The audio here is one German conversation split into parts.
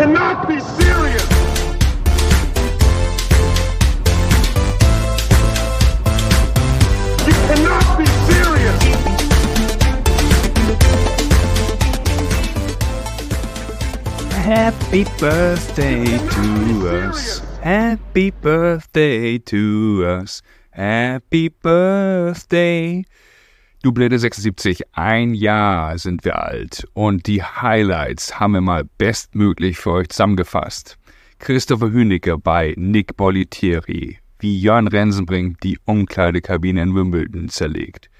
cannot be serious. You cannot be serious. Happy birthday to us. Happy birthday to us. Happy birthday. Du Blöde 76, ein Jahr sind wir alt und die Highlights haben wir mal bestmöglich für euch zusammengefasst. Christopher Hünecke bei Nick Bolitieri, wie Jörn Rensenbrink die Umkleidekabine in Wimbledon zerlegt.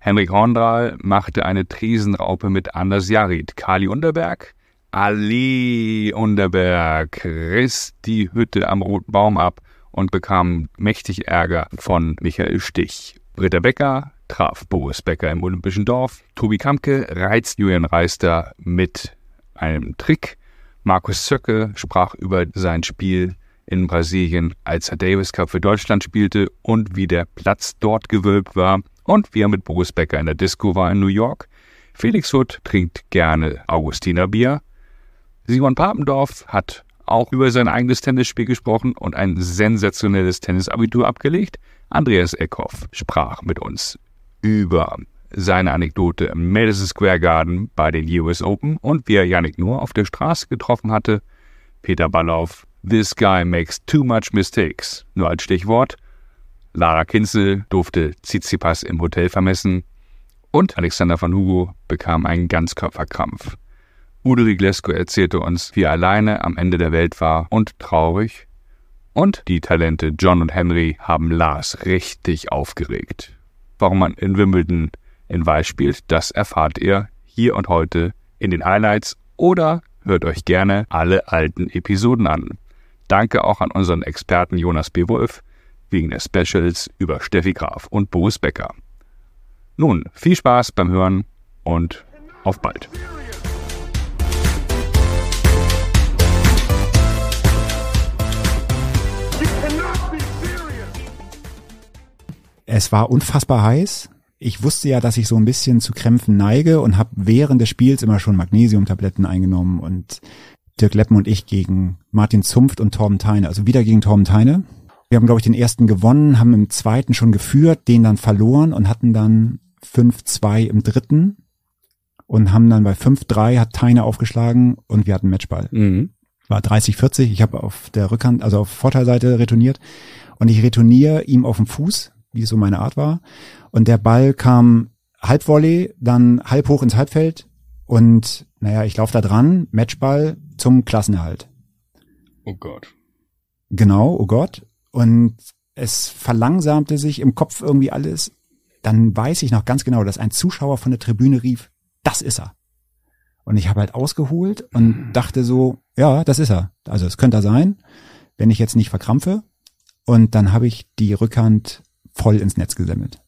Henrik Horndahl machte eine Tresenraupe mit Anders Jarid, Kali Unterberg, Ali Unterberg riss die Hütte am Roten Baum ab und bekam mächtig Ärger von Michael Stich. Britta Becker traf Boris Becker im Olympischen Dorf. Tobi Kamke reizt Julian Reister mit einem Trick. Markus Zöcke sprach über sein Spiel in Brasilien, als er Davis Cup für Deutschland spielte und wie der Platz dort gewölbt war und wie er mit Boris Becker in der Disco war in New York. Felix Hutt trinkt gerne Augustiner Bier. Simon Papendorf hat auch über sein eigenes Tennisspiel gesprochen und ein sensationelles Tennisabitur abgelegt. Andreas Eckhoff sprach mit uns über seine Anekdote im Madison Square Garden bei den US Open und wie er Yannick nur auf der Straße getroffen hatte. Peter Ballauf, This guy makes too much mistakes. Nur als Stichwort. Lara Kinzel durfte Tsitsipas im Hotel vermessen. Und Alexander van Hugo bekam einen Ganzkörperkrampf. Udo Riglesko erzählte uns, wie er alleine am Ende der Welt war und traurig. Und die Talente John und Henry haben Lars richtig aufgeregt. Warum man in Wimbledon in Weiß spielt, das erfahrt ihr hier und heute in den Highlights oder hört euch gerne alle alten Episoden an. Danke auch an unseren Experten Jonas B. Wolf wegen der Specials über Steffi Graf und Boris Becker. Nun, viel Spaß beim Hören und auf bald. Es war unfassbar heiß. Ich wusste ja, dass ich so ein bisschen zu Krämpfen neige und habe während des Spiels immer schon Magnesiumtabletten eingenommen und Dirk Leppen und ich gegen Martin Zunft und Torben Teine, also wieder gegen Torben Teine. Wir haben, glaube ich, den ersten gewonnen, haben im zweiten schon geführt, den dann verloren und hatten dann 5-2 im dritten und haben dann bei 5-3 hat Teine aufgeschlagen und wir hatten Matchball. Mhm. War 30-40, ich habe auf der Rückhand, also auf Vorteilseite retourniert und ich retourniere ihm auf den Fuß, wie es so meine Art war und der Ball kam Halbvolley, dann halb hoch ins Halbfeld und naja, ich laufe da dran, Matchball zum Klassenerhalt. Oh Gott. Genau, oh Gott. Und es verlangsamte sich im Kopf irgendwie alles. Dann weiß ich noch ganz genau, dass ein Zuschauer von der Tribüne rief, das ist er. Und ich habe halt ausgeholt und dachte so, ja, das ist er. Also es könnte er sein, wenn ich jetzt nicht verkrampfe. Und dann habe ich die Rückhand voll ins Netz gesemmelt.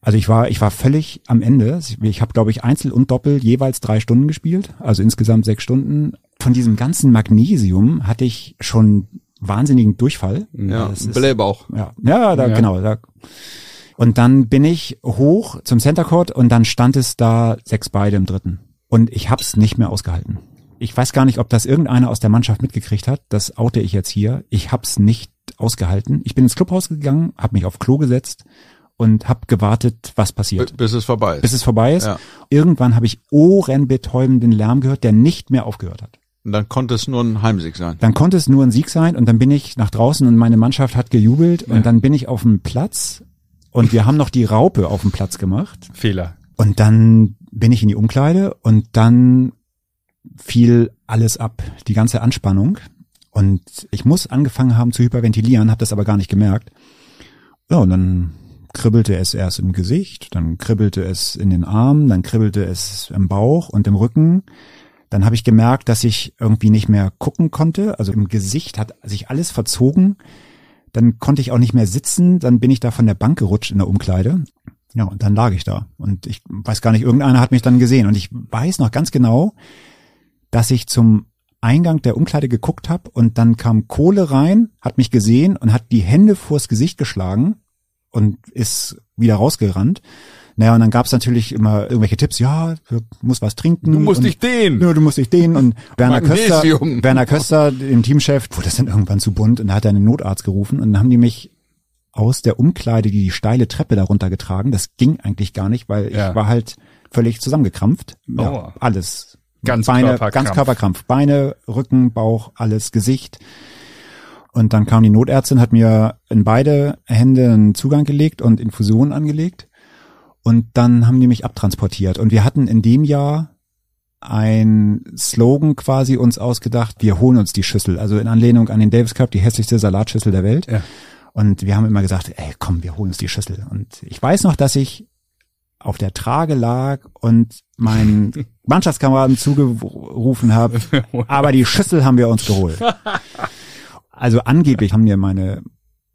Also ich war, ich war völlig am Ende. Ich habe, glaube ich, Einzel und Doppel jeweils drei Stunden gespielt, also insgesamt sechs Stunden. Von diesem ganzen Magnesium hatte ich schon wahnsinnigen Durchfall. Ja, Das ist- Blähbauch. ja, ja, da, Ja. genau. Da. Und dann bin ich hoch zum Center Court und dann stand es da sechs beide im dritten. Und ich hab's nicht mehr ausgehalten. Ich weiß gar nicht, ob das irgendeiner aus der Mannschaft mitgekriegt hat. Das oute ich jetzt hier. Ich hab's nicht ausgehalten. Ich bin ins Clubhaus gegangen, habe mich auf Klo gesetzt und habe gewartet, was passiert. Bis es vorbei ist. Bis es vorbei ist. Ja. Irgendwann habe ich ohrenbetäubenden Lärm gehört, der nicht mehr aufgehört hat. Und dann konnte es nur ein Heimsieg sein. Dann konnte es nur ein Sieg sein und dann bin ich nach draußen und meine Mannschaft hat gejubelt und dann bin ich auf dem Platz und wir haben noch die Raupe auf dem Platz gemacht Fehler. und dann bin ich in die Umkleide und dann fiel alles ab, die ganze Anspannung und ich muss angefangen haben zu hyperventilieren, habe das aber gar nicht gemerkt. Ja, und dann kribbelte es erst im Gesicht, dann kribbelte es in den Armen, dann kribbelte es im Bauch und im Rücken. Dann habe ich gemerkt, dass ich irgendwie nicht mehr gucken konnte. Also im Gesicht hat sich alles verzogen. Dann konnte ich auch nicht mehr sitzen. Dann bin ich da von der Bank gerutscht in der Umkleide. Ja, und dann lag ich da. Und ich weiß gar nicht, irgendeiner hat mich dann gesehen. Und ich weiß noch ganz genau, dass ich zum Eingang der Umkleide geguckt habe und dann kam Kohle rein, hat mich gesehen und hat die Hände vors Gesicht geschlagen und ist wieder rausgerannt. Naja, und dann gab's natürlich immer irgendwelche Tipps, ja, du musst was trinken. Du musst und, dich dehnen. Ja, du musst dich dehnen. Und Werner Köster. Werner Köster, dem Teamchef, wurde das dann irgendwann zu bunt und da hat er einen Notarzt gerufen und dann haben die mich aus der Umkleide die, die steile Treppe darunter getragen. Das ging eigentlich gar nicht, weil Ja. ich war halt völlig zusammengekrampft. Ja, Aua. alles. Ganz Beine, Körperkrampf. ganz Körperkrampf. Beine, Rücken, Bauch, alles, Gesicht. Und dann kam die Notärztin, hat mir in beide Hände einen Zugang gelegt und Infusionen angelegt. Und dann haben die mich abtransportiert. Und wir hatten in dem Jahr ein Slogan quasi uns ausgedacht, wir holen uns die Schüssel. Also in Anlehnung an den Davis Cup, die hässlichste Salatschüssel der Welt. Ja. Und wir haben immer gesagt, ey, komm, wir holen uns die Schüssel. Und ich weiß noch, dass ich auf der Trage lag und meinen Mannschaftskameraden zugerufen habe, aber die Schüssel haben wir uns geholt. Also angeblich haben mir meine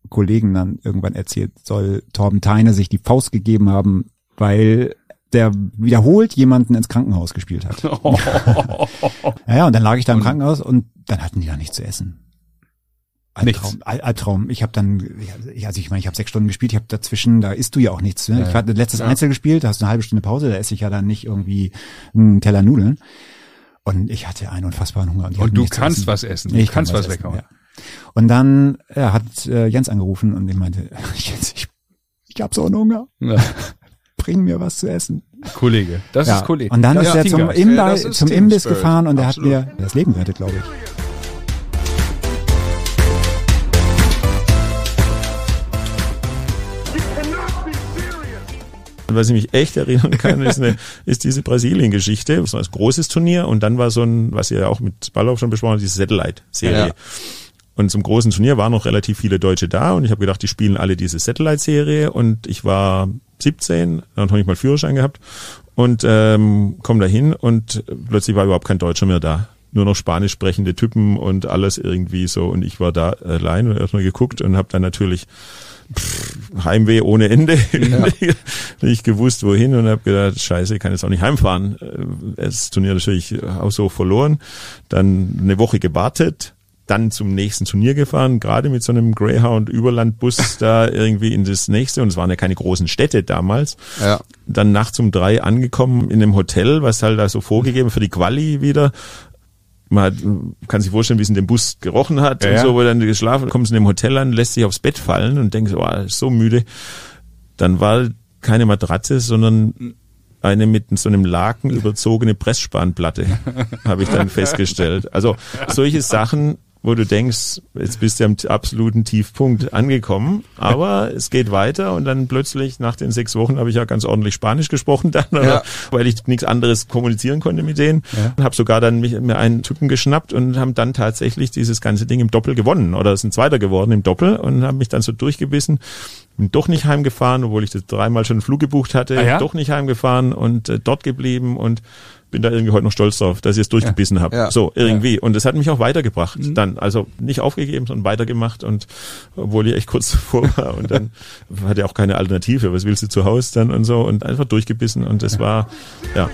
Kollegen dann irgendwann erzählt, soll Torben Teine sich die Faust gegeben haben, weil der wiederholt jemanden ins Krankenhaus gespielt hat. ja, ja, und dann lag ich da im Krankenhaus und dann hatten die da nichts zu essen. Albtraum, Albtraum. Ich habe dann, ja, also ich meine, ich habe sechs Stunden gespielt, ich habe dazwischen, da isst du ja auch nichts. Ne? Ich hatte letztes Einzel gespielt, da hast du eine halbe Stunde Pause, da esse ich ja dann nicht irgendwie einen Teller Nudeln. Und ich hatte einen unfassbaren Hunger. hatten Und du kannst essen. was essen. Du Ich kann kannst was essen, weghauen. Ja. Und dann ja, hat äh, Jens angerufen und ich meinte, Jens, ich, ich habe so einen Hunger. Ja. Bring mir was zu essen. Kollege. Das ja. ist Kollege. Und dann das ist er zum, Teamgeist. Imbi Ja, das ist zum Imbiss gefahren und er hat mir das Leben gerettet, glaube ich. Und was ich mich echt erinnern kann, ist, eine, ist diese Brasilien-Geschichte. Das war ein großes Turnier und dann war so ein, was ihr ja auch mit Ballauf schon besprochen habt, diese Satellite-Serie. Ja. Und zum großen Turnier waren noch relativ viele Deutsche da und ich habe gedacht, die spielen alle diese Satellite-Serie und ich war 17, dann habe ich mal Führerschein gehabt und ähm, komm da hin und plötzlich war überhaupt kein Deutscher mehr da. Nur noch spanisch sprechende Typen und alles irgendwie so und ich war da allein und erstmal geguckt und habe dann natürlich pff, Heimweh ohne Ende. nicht gewusst, wohin und habe gedacht, scheiße, ich kann jetzt auch nicht heimfahren. Äh, Das Turnier natürlich haushoch verloren. Dann eine Woche gewartet, dann zum nächsten Turnier gefahren, gerade mit so einem Greyhound-Überlandbus da irgendwie in das nächste. Und es waren ja keine großen Städte damals. Ja. Dann nachts um drei angekommen in einem Hotel, was halt da so vorgegeben für die Quali wieder. Man hat, kann sich vorstellen, wie es in dem Bus gerochen hat Ja, und so, wo dann geschlafen, kommst in dem Hotel an, lässt sich aufs Bett fallen und denkst, oh, ist so müde. Dann war keine Matratze, sondern eine mit so einem Laken überzogene Pressspanplatte, habe ich dann festgestellt. Also solche Sachen, wo du denkst, jetzt bist du am absoluten Tiefpunkt angekommen, aber es geht weiter und dann plötzlich nach den sechs Wochen habe ich ja ganz ordentlich Spanisch gesprochen dann, Ja. weil ich nichts anderes kommunizieren konnte mit denen. Ja. Habe sogar dann mich, mir einen Typen geschnappt und haben dann tatsächlich dieses ganze Ding im Doppel gewonnen oder sind Zweiter geworden im Doppel und haben mich dann so durchgebissen. Bin doch nicht heimgefahren, obwohl ich das dreimal schon einen Flug gebucht hatte, Ah ja? doch nicht heimgefahren und äh, dort geblieben und bin da irgendwie heute noch stolz drauf, dass ich es durchgebissen habe. Ja. So, irgendwie. Und das hat mich auch weitergebracht Mhm. dann. Also nicht aufgegeben, sondern weitergemacht und obwohl ich echt kurz davor war und dann hatte ich auch keine Alternative. Was willst du zu Hause dann und so und einfach durchgebissen und das war, ja.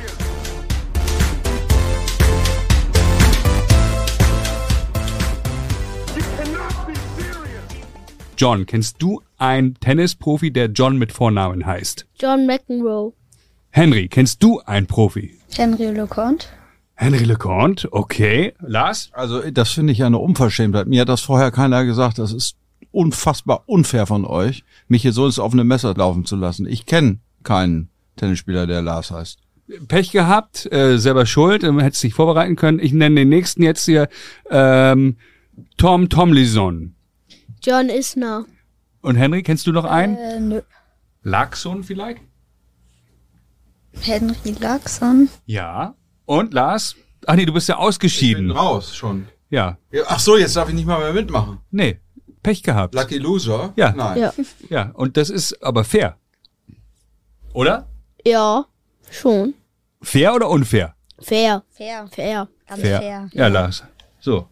John, kennst du einen Tennisprofi, der John mit Vornamen heißt? John McEnroe. Henry, kennst du einen Profi? Henry LeConte. Henry LeConte, okay. Lars? Also das finde ich ja eine Unverschämtheit. Mir hat das vorher keiner gesagt. Das ist unfassbar unfair von euch, mich hier so ins offene Messer laufen zu lassen. Ich kenne keinen Tennisspieler, der Lars heißt. Pech gehabt, äh, selber schuld, ähm, hättest dich vorbereiten können. Ich nenne den nächsten jetzt hier ähm, Tom Tomlinson. John Isner. Und Henry, kennst du noch einen? Äh, nö. Laxon vielleicht? Henry Laxon. Ja. Und Lars? Ach nee, du bist ja ausgeschieden. raus schon. Ja. Ach so, jetzt darf ich nicht mal mehr mitmachen. Nee. Pech gehabt. Lucky Loser? Ja. Nein. Ja. Ja. Und das ist aber fair. Oder? Ja, schon. Fair oder unfair? Fair. Fair. Fair. Ganz Fair. Ja, Lars. So.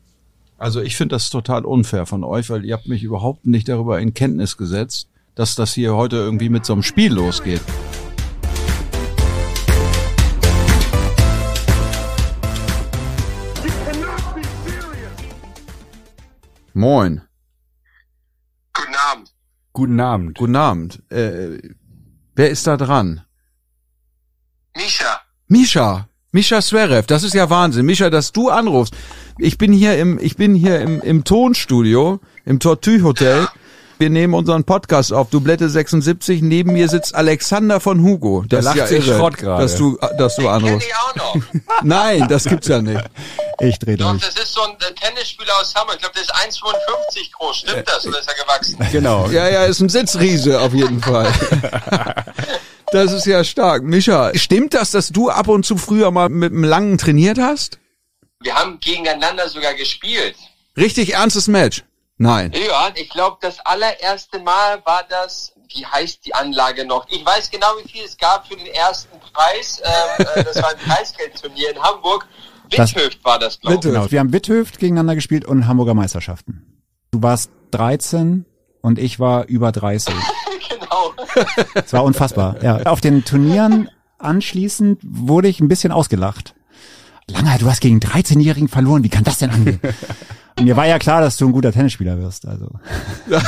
Also ich finde das total unfair von euch, weil ihr habt mich überhaupt nicht darüber in Kenntnis gesetzt, dass das hier heute irgendwie mit so einem Spiel losgeht. Moin. Guten Abend. Guten Abend. Guten Abend. Äh, wer ist da dran? Misha. Misha, Misha Zverev, das ist ja Wahnsinn. Misha, dass du anrufst. Ich bin hier im, ich bin hier im, im Tonstudio, im Tortue Hotel. Wir nehmen unseren Podcast auf. Dublette 76. Neben mir sitzt Alexander von Hugo. Das lacht ja sich Schrott gerade. dass du, dass du Kenn anrufst. ich auch noch. Nein, das gibt's ja nicht. Ich drehe Doch, durch. das ist so ein äh, Tennisspieler aus Hamburg. Ich glaube, der ist 1,55 groß. Stimmt das? Oder ist er gewachsen? Genau. Ja, ja, ist ein Sitzriese auf jeden Fall. Das ist ja stark. Mischa, stimmt das, dass du ab und zu früher mal mit einem Langen trainiert hast? Wir haben gegeneinander sogar gespielt. Richtig ernstes Match? Nein. Ja, ich glaube, das allererste Mal war das, wie heißt die Anlage noch? Ich weiß genau, wie viel es gab für den ersten Preis. Ähm, äh, das war ein Preisgeldturnier in Hamburg. Das- Witthöft war das, glaube ich. Genau. Wir haben Witthöft gegeneinander gespielt und Hamburger Meisterschaften. Du warst 13 und ich war über 30. genau. Es war unfassbar. Ja. Auf den Turnieren anschließend wurde ich ein bisschen ausgelacht. Langer, du hast gegen 13-Jährigen verloren. Wie kann das denn angehen? Mir war ja klar, dass du ein guter Tennisspieler wirst. Also ja,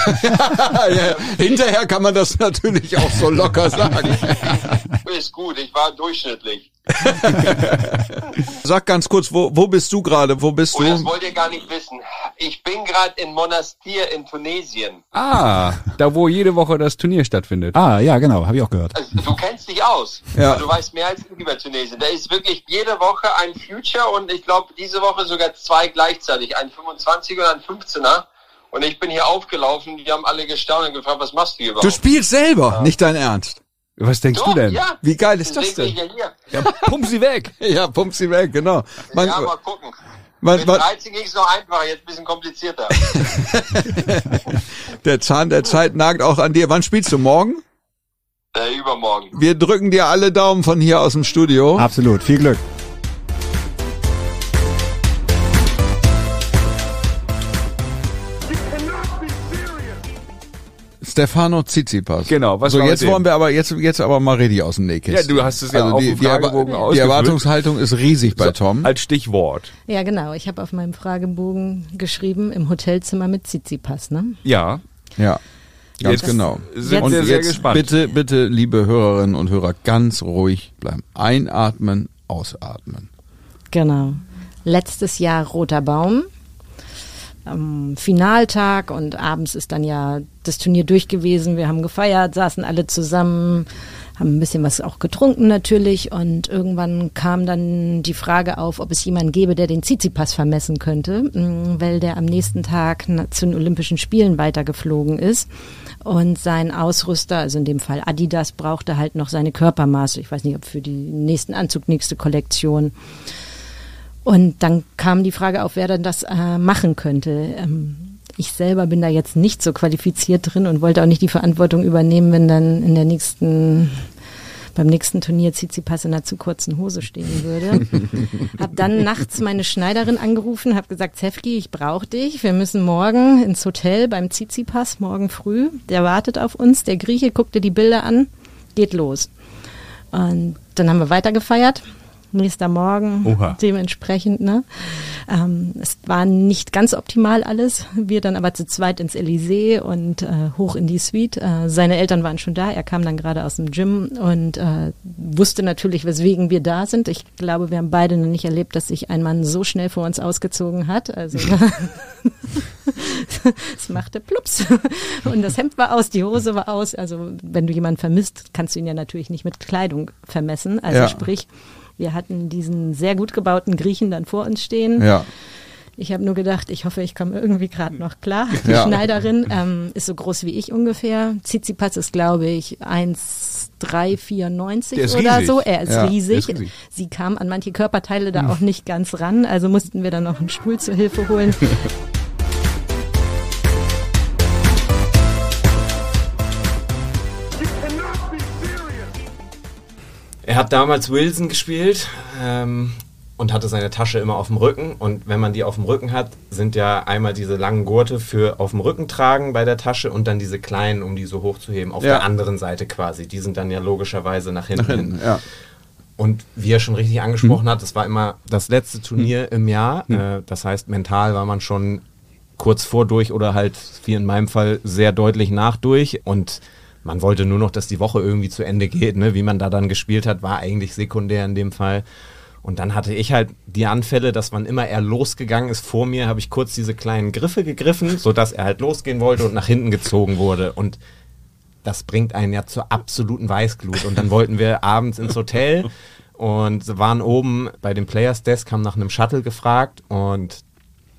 hinterher kann man das natürlich auch so locker sagen. Ist gut, ich war durchschnittlich. Sag ganz kurz, wo, wo bist du gerade? Wo bist das du? wollt ihr gar nicht wissen. Ich bin gerade in Monastir in Tunesien. Ah, da wo jede Woche das Turnier stattfindet. ah, ja, genau, habe ich auch gehört. Also, du kennst dich aus. Ja. Du weißt mehr als ich über Tunesien. Da ist wirklich jede Woche ein Future und ich glaube diese Woche sogar zwei gleichzeitig. Ein 25er und ein 15er. Und ich bin hier aufgelaufen, die haben alle gestaunt und gefragt, was machst du hier Du überhaupt? spielst selber, nicht dein Ernst. Was denkst Doch, du denn? Ja. Wie geil ist das denn? ja pump sie weg. Ja, pump sie weg, genau. Man. Ja, mal gucken. man, Mit man, 13 ging es noch einfacher, jetzt ein bisschen komplizierter. der Zahn der Zeit nagt auch an dir. Wann spielst du morgen? äh, übermorgen. Wir drücken dir alle Daumen von hier aus dem Studio. Absolut. Viel Glück. Stefano Tsitsipas. Genau, was so war jetzt wollen wir aber jetzt jetzt aber mal richtig aus dem Nähkästchen. Ja, du hast es ja auf die, dem die, Fragebogen die ausgefüllt. Erwartungshaltung ist riesig bei Tom. Als Stichwort. Ja, genau. Ich habe auf meinem Fragebogen geschrieben, im Hotelzimmer mit Tsitsipas, ne? Ja. Ja. Ganz Jetzt genau. sind und wir sehr jetzt gespannt. bitte, bitte, liebe Hörerinnen und Hörer, ganz ruhig bleiben. Einatmen, ausatmen. Genau. Letztes Jahr Roter Baum. Am Finaltag und abends ist dann ja das Turnier durch gewesen. Wir haben gefeiert, saßen alle zusammen, haben ein bisschen was auch getrunken natürlich und irgendwann kam dann die Frage auf, ob es jemanden gäbe, der den Tsitsipas vermessen könnte, mh, weil der am nächsten Tag zu den Olympischen Spielen weitergeflogen ist und sein Ausrüster, also in dem Fall Adidas, brauchte halt noch seine Körpermaße. Ich weiß nicht, ob für die nächsten Anzug, nächste Kollektion. Und dann kam die Frage auf, wer denn das äh, machen könnte. Ähm, ich selber bin da jetzt nicht so qualifiziert drin und wollte auch nicht die Verantwortung übernehmen, wenn dann in der nächsten beim nächsten Turnier Tsitsipas in einer zu kurzen Hose stehen würde. hab dann nachts meine Schneiderin angerufen, hab gesagt, Zefki, ich brauche dich. Wir müssen morgen ins Hotel beim Tsitsipas, morgen früh. Der wartet auf uns. Der Grieche guckte die Bilder an, geht los. Und dann haben wir weitergefeiert. Nächster Morgen, Oha. dementsprechend. Ne? Ähm, es war nicht ganz optimal alles. Wir dann aber zu zweit ins Elysée und äh, hoch in die Suite. Äh, seine Eltern waren schon da. Er kam dann gerade aus dem Gym und äh, wusste natürlich, weswegen wir da sind. Ich glaube, wir haben beide noch nicht erlebt, dass sich ein Mann so schnell vor uns ausgezogen hat. Also es machte plups. Und das Hemd war aus, die Hose war aus. Also wenn du jemanden vermisst, kannst du ihn ja natürlich nicht mit Kleidung vermessen. Also Ja. sprich, wir hatten diesen sehr gut gebauten Griechen dann vor uns stehen. Ja. Ich habe nur gedacht, ich hoffe, ich komme irgendwie gerade noch klar. Die Ja. Schneiderin ähm, ist so groß wie ich ungefähr. Tsitsipas ist, glaube ich, 1,394 Der ist oder riesig. so. Er ist, Ja, riesig. ist riesig. Sie kam an manche Körperteile da auch nicht ganz ran. Also mussten wir dann noch einen Stuhl zur Hilfe holen. Er hat damals Wilson gespielt ähm, und hatte seine Tasche immer auf dem Rücken. Und wenn man die auf dem Rücken hat, sind ja einmal diese langen Gurte für auf dem Rücken tragen bei der Tasche und dann diese kleinen, um die so hochzuheben, auf Ja. der anderen Seite quasi. Die sind dann ja logischerweise nach hinten. Nach hinten, ja. Und wie er schon richtig angesprochen hat, das war immer das letzte Turnier im Jahr. Äh, das heißt, mental war man schon kurz vor durch oder halt, wie in meinem Fall, sehr deutlich nach durch. Und man wollte nur noch, dass die Woche irgendwie zu Ende geht. Ne? Wie man da dann gespielt hat, war eigentlich sekundär in dem Fall. Und dann hatte ich halt die Anfälle, dass wann immer er losgegangen ist vor mir, habe ich kurz diese kleinen Griffe gegriffen, sodass er halt losgehen wollte und nach hinten gezogen wurde. Und das bringt einen ja zur absoluten Weißglut. Und dann wollten wir abends ins Hotel und waren oben bei dem Players Desk, haben nach einem Shuttle gefragt und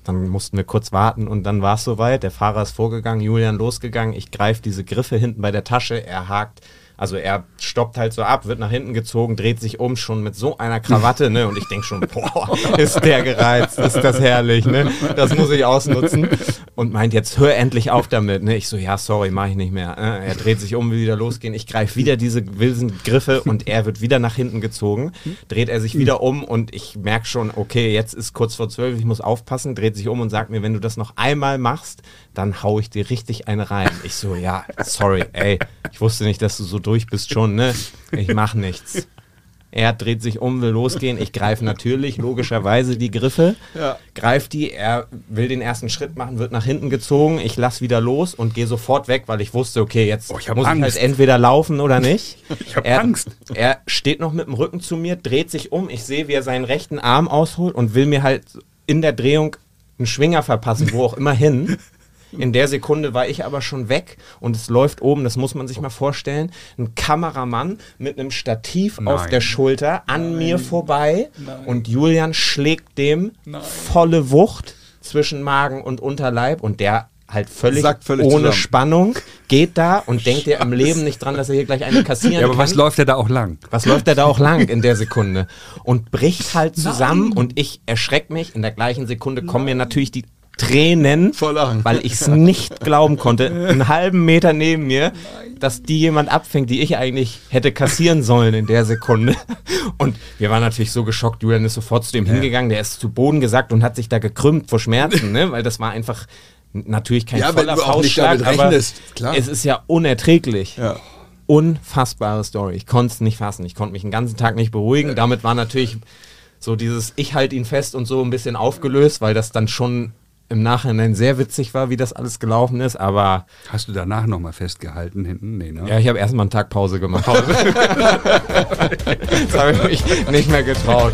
dann mussten wir kurz warten und dann war es soweit. Der Fahrer ist vorgegangen, Julian losgegangen. Ich greife diese Griffe hinten bei der Tasche. Er hakt also er stoppt halt so ab, wird nach hinten gezogen, dreht sich um, schon mit so einer Krawatte, ne? Und ich denk schon, boah, ist der gereizt, ist das herrlich, ne? Das muss ich ausnutzen. Und meint, jetzt hör endlich auf damit, ne? Ich so, ja, sorry, mach ich nicht mehr. Äh, Er dreht sich um, will wieder losgehen. Ich greife wieder diese wilden Griffe und er wird wieder nach hinten gezogen. Dreht er sich wieder um und ich merk schon, okay, jetzt ist kurz vor zwölf, ich muss aufpassen, dreht sich um und sagt mir, wenn du das noch einmal machst, dann hau ich dir richtig eine rein. Ich so, ja, sorry, ey, ich wusste nicht, dass du so durch bist schon, ne? Ich mach nichts. Er dreht sich um, will losgehen. Ich greife natürlich, logischerweise, die Griffe. Ja. Greif die, er will den ersten Schritt machen, wird nach hinten gezogen. Ich lass wieder los und gehe sofort weg, weil ich wusste, okay, jetzt Oh, ich muss Angst. ich halt entweder laufen oder nicht. Ich hab er, Angst. Er steht noch mit dem Rücken zu mir, dreht sich um. Ich sehe, wie er seinen rechten Arm ausholt und will mir halt in der Drehung einen Schwinger verpassen, wo auch immer hin. In der Sekunde war ich aber schon weg und es läuft oben, das muss man sich mal vorstellen, ein Kameramann mit einem Stativ auf Nein. der Schulter an mir vorbei und Julian schlägt dem volle Wucht zwischen Magen und Unterleib und der halt völlig, völlig ohne zusammen. Spannung geht da und denkt ja im Leben nicht dran, dass er hier gleich eine kassieren Ja, aber kann. was läuft der da auch lang? Was läuft der da auch lang in der Sekunde? Und bricht halt zusammen und ich erschreck mich. In der gleichen Sekunde kommen mir natürlich die Tränen, weil ich es nicht glauben konnte, einen halben Meter neben mir, dass die jemand abfängt, die ich eigentlich hätte kassieren sollen in der Sekunde. Und wir waren natürlich so geschockt. Julian ist sofort zu dem hingegangen, der ist zu Boden gesackt und hat sich da gekrümmt vor Schmerzen, ne? weil das war einfach natürlich kein Ja, voller Faustschlag, aber es ist ja unerträglich Ja. unfassbare Story. Ich konnte es nicht fassen. Ich konnte mich den ganzen Tag nicht beruhigen. Damit war natürlich so dieses Ich halte ihn fest und so ein bisschen aufgelöst, weil das dann schon im Nachhinein sehr witzig war, wie das alles gelaufen ist. Aber Hast du danach nochmal festgehalten hinten? Nee, ne? ja, ich habe erstmal einen Tag Pause gemacht. das habe ich mich nicht mehr getraut.